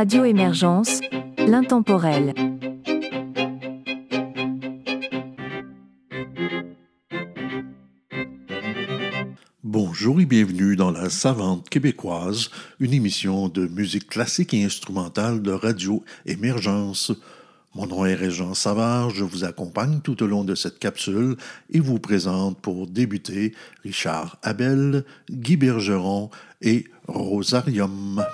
Radio Émergence, l'intemporel. Bonjour et bienvenue dans la Savante québécoise, une émission de musique classique et instrumentale de Radio Émergence. Mon nom est Régent Savard, je vous accompagne tout au long de cette capsule et vous présente pour débuter Richard Abel, Guy Bergeron et Rosarium.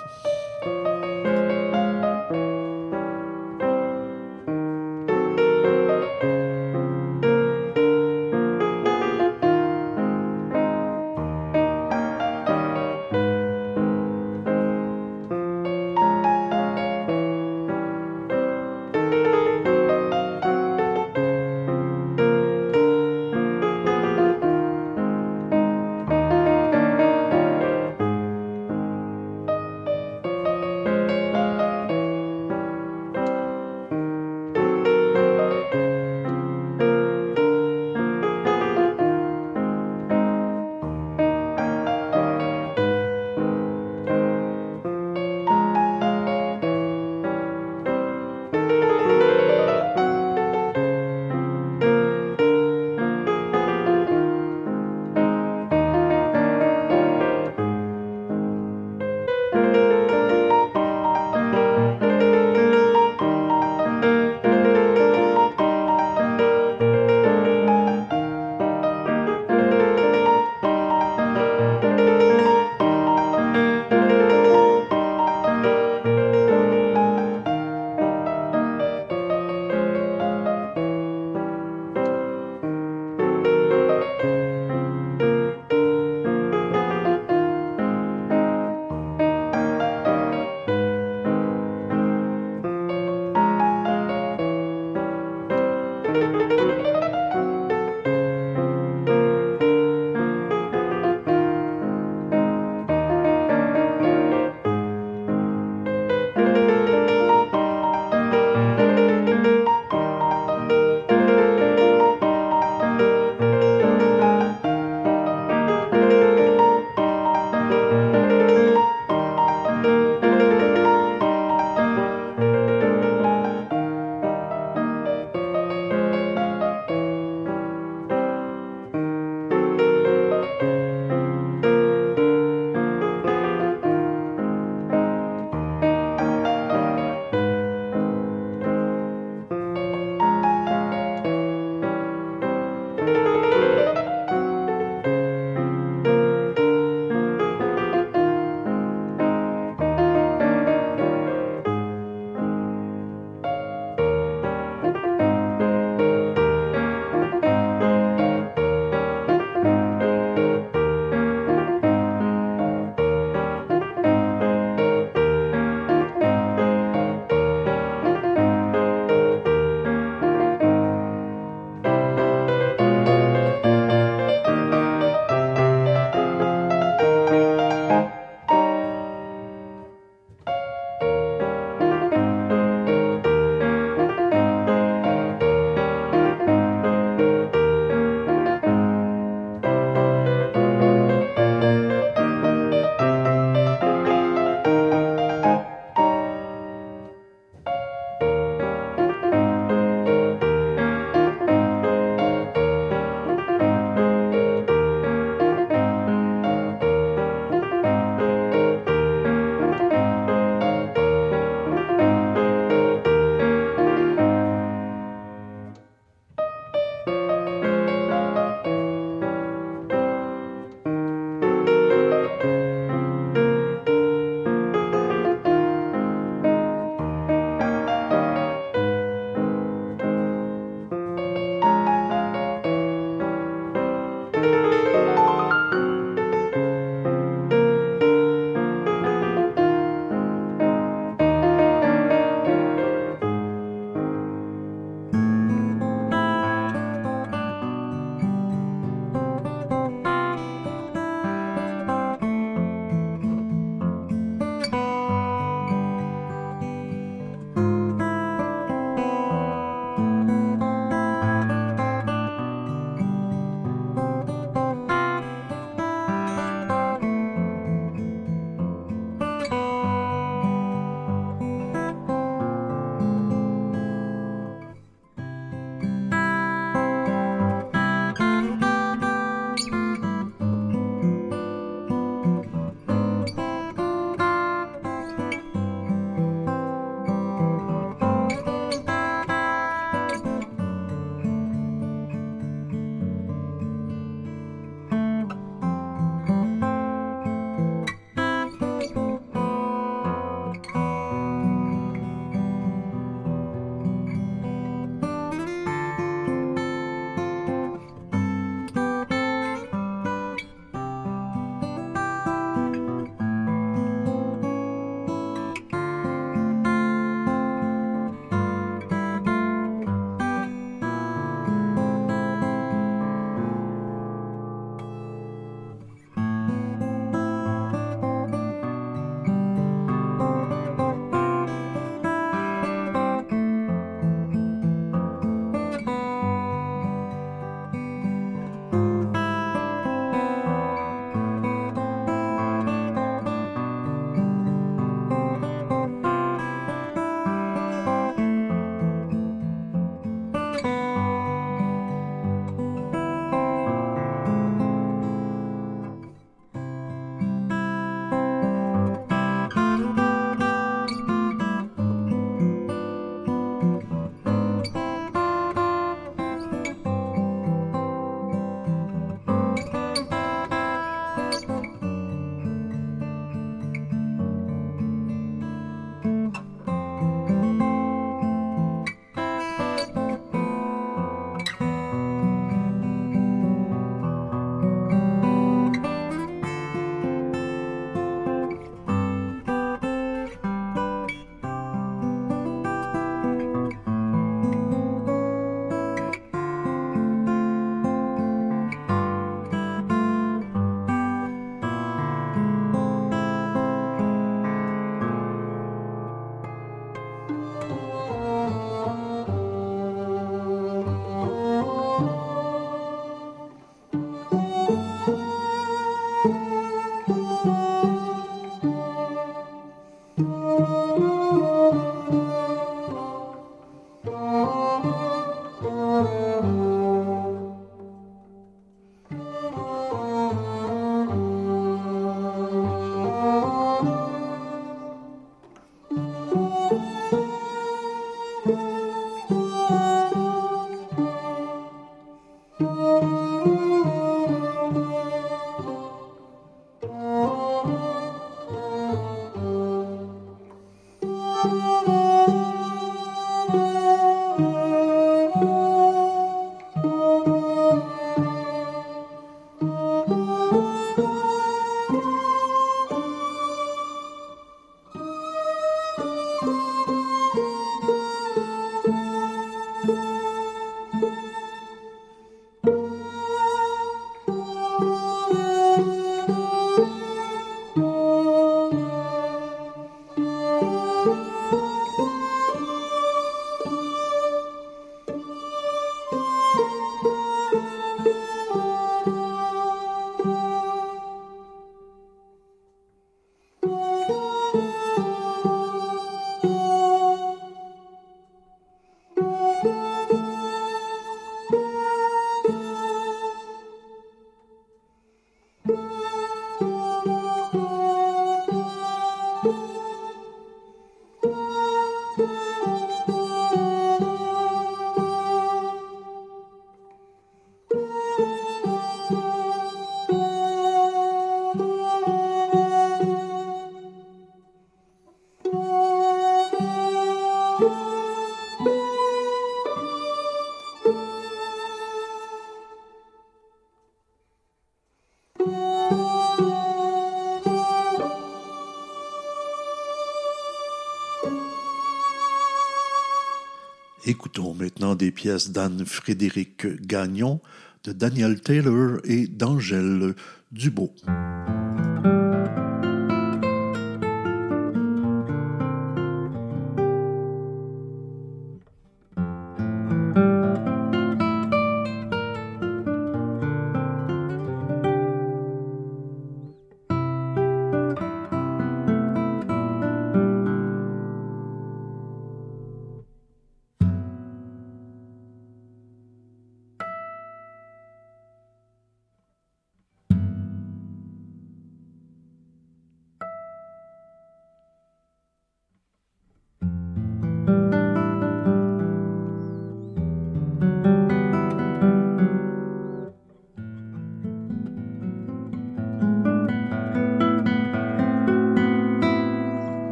Pièces d'Anne-Frédéric Gagnon, de Daniel Taylor et d'Angèle Dubo.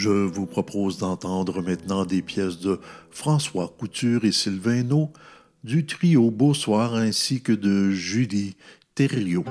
Je vous propose d'entendre maintenant des pièces de François Couture et Sylvain du trio Beau Soir ainsi que de Julie Thériault.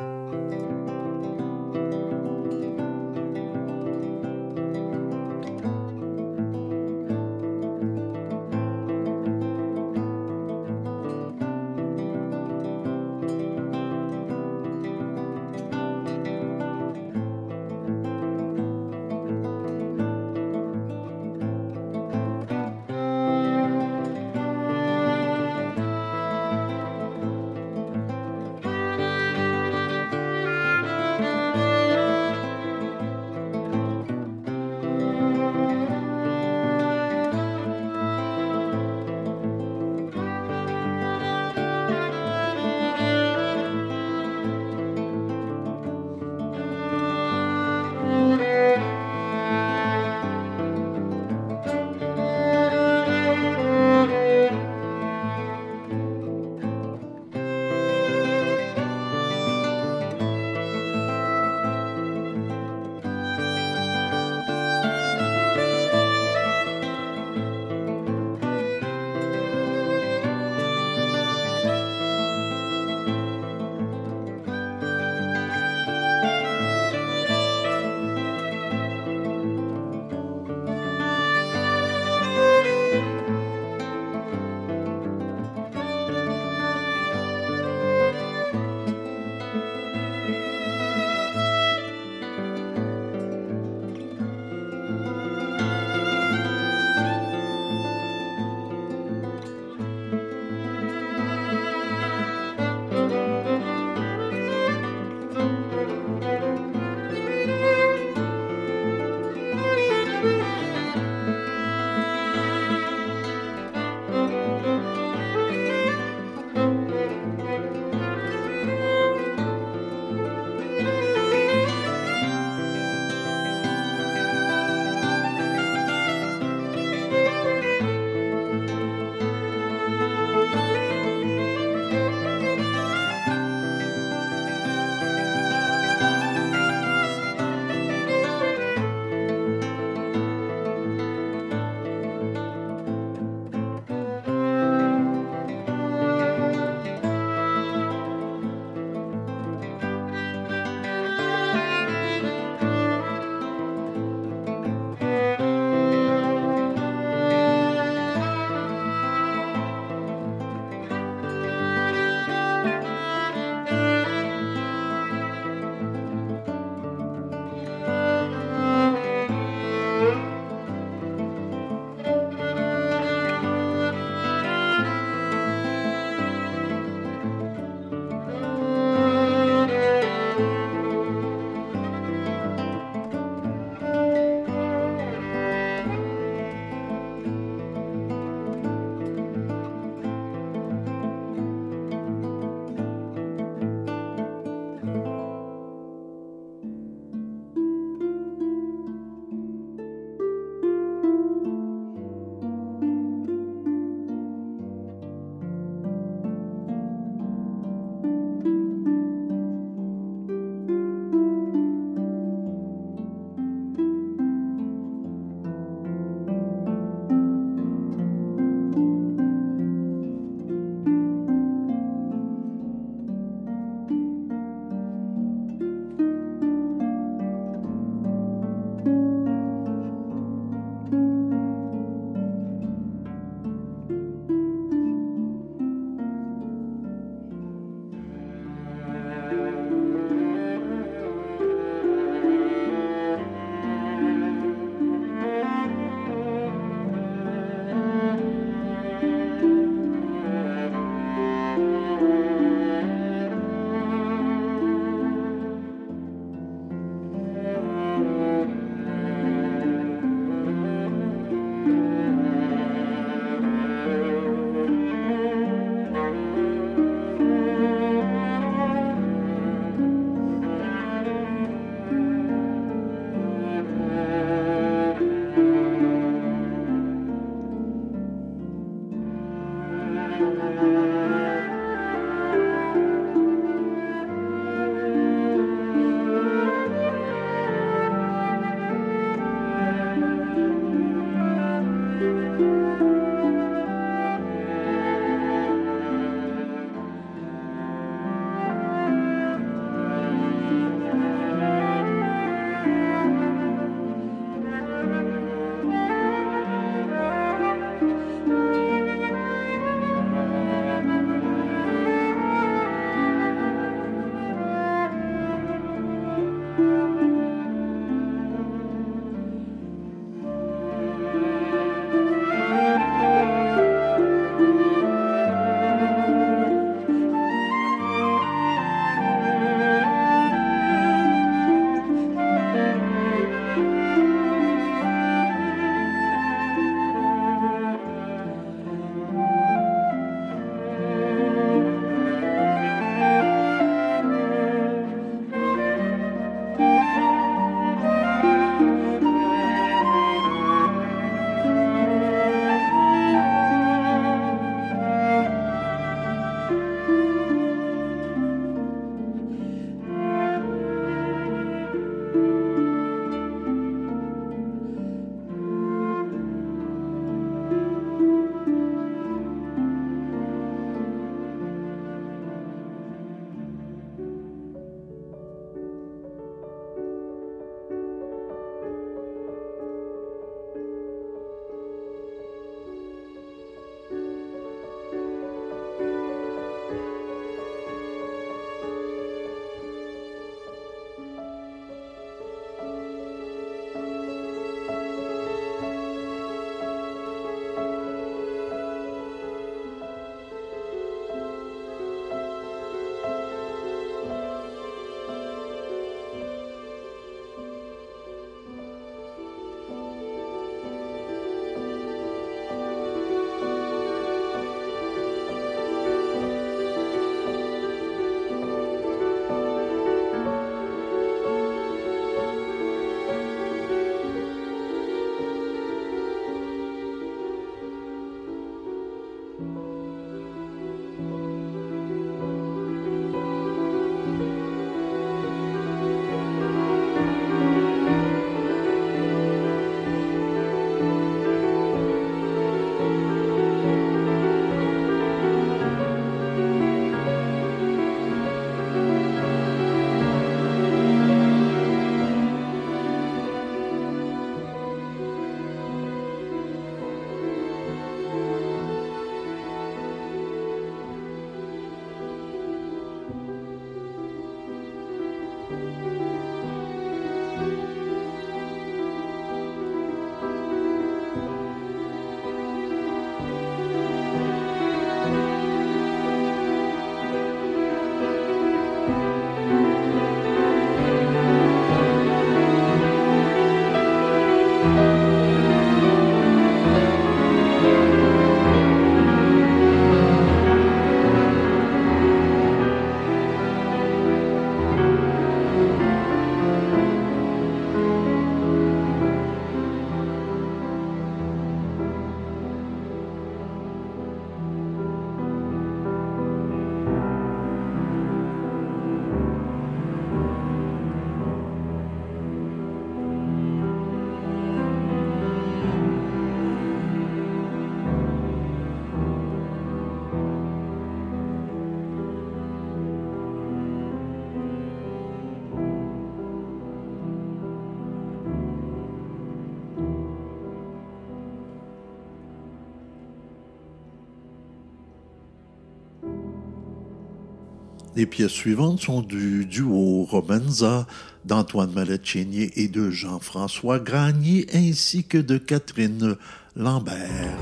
Les pièces suivantes sont du duo Romanza d'Antoine Mallet-Chénier et de Jean-François Granier ainsi que de Catherine Lambert.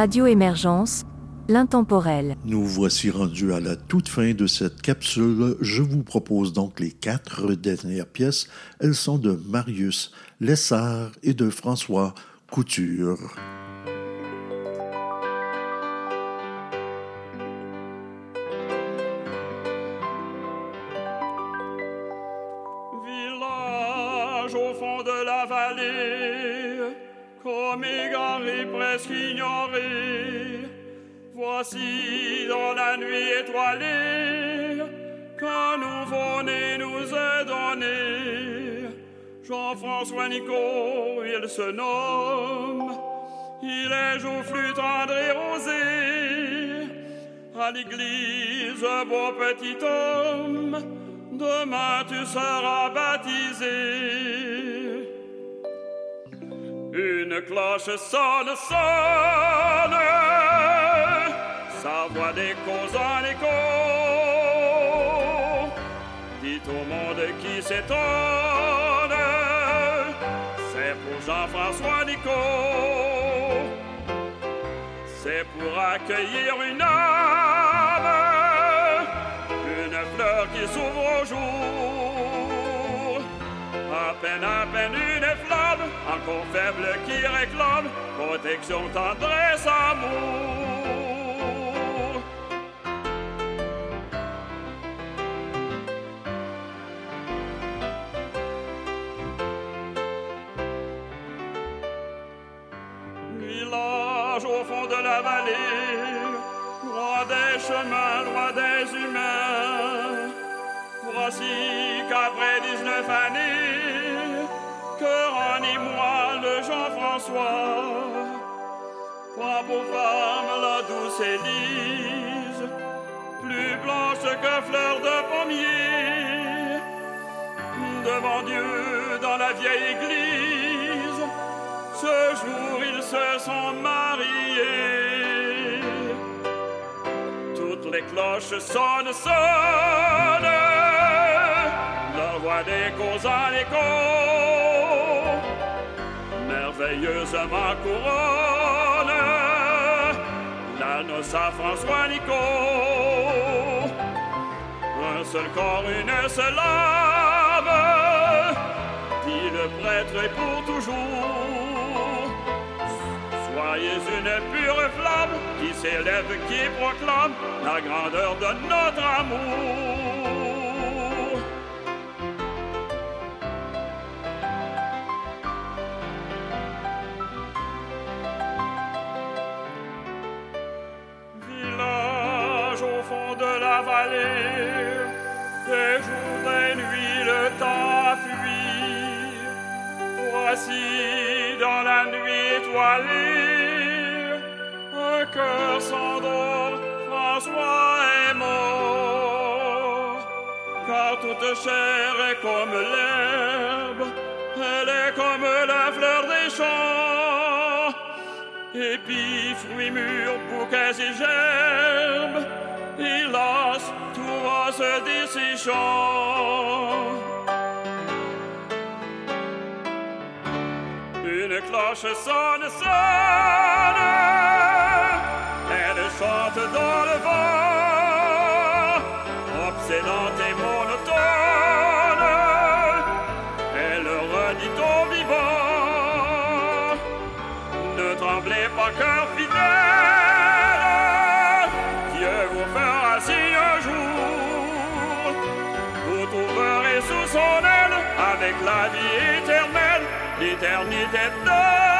Radio Émergence, l'intemporel. Nous voici rendus à la toute fin de cette capsule. Je vous propose donc les quatre dernières pièces. Elles sont de Marius Lessard et de François Couture. Voici dans la nuit étoilée qu'un nouveau-né nous est donné. Jean-François Nico, il se nomme. Il est joufflu, tendre et rosé. À l'église, beau petit homme, demain tu seras baptisé. Une cloche sonne, sonne, sa voix d'écho en écho. Dit au monde qui s'étonne, c'est pour Jean-François Nico. C'est pour accueillir une âme, une fleur qui s'ouvre au jour. À peine, à peine une flamme, encore faible qui réclame protection, tendresse, amour. Fond de la vallée, loin des chemins, loin des humains. Voici qu'après 19 années, que ranime-moi le Jean-François. Prends pour femme la douce Élise, plus blanche que fleur de pommier. Devant Dieu dans la vieille église, ce jour ils se sont mariés. Toutes les cloches sonnent, sonnent, leur voix d'écho en écho, merveilleusement couronne, la noce à François Nico. Un seul corps, une seule âme, dit le prêtre et pour toujours. Soyez une pure flamme qui s'élève, qui proclame la grandeur de notre amour. Village au fond de la vallée, des jours et nuits le temps. Voici dans la nuit étoilée, un cœur s'endort, François est mort. Car toute chair est comme l'herbe, elle est comme la fleur des champs. Épis, fruits mûrs, bouquets et gerbes, hélas, tout va se desséchant. Une cloche sonne, sonne, elle chante dans le vent, obsédante et monotone, elle redit au vivant. Ne tremblez pas, cœur fidèle, Dieu vous fera signe un jour. Vous trouverez sous son aile, avec la vie éternelle, l'éternité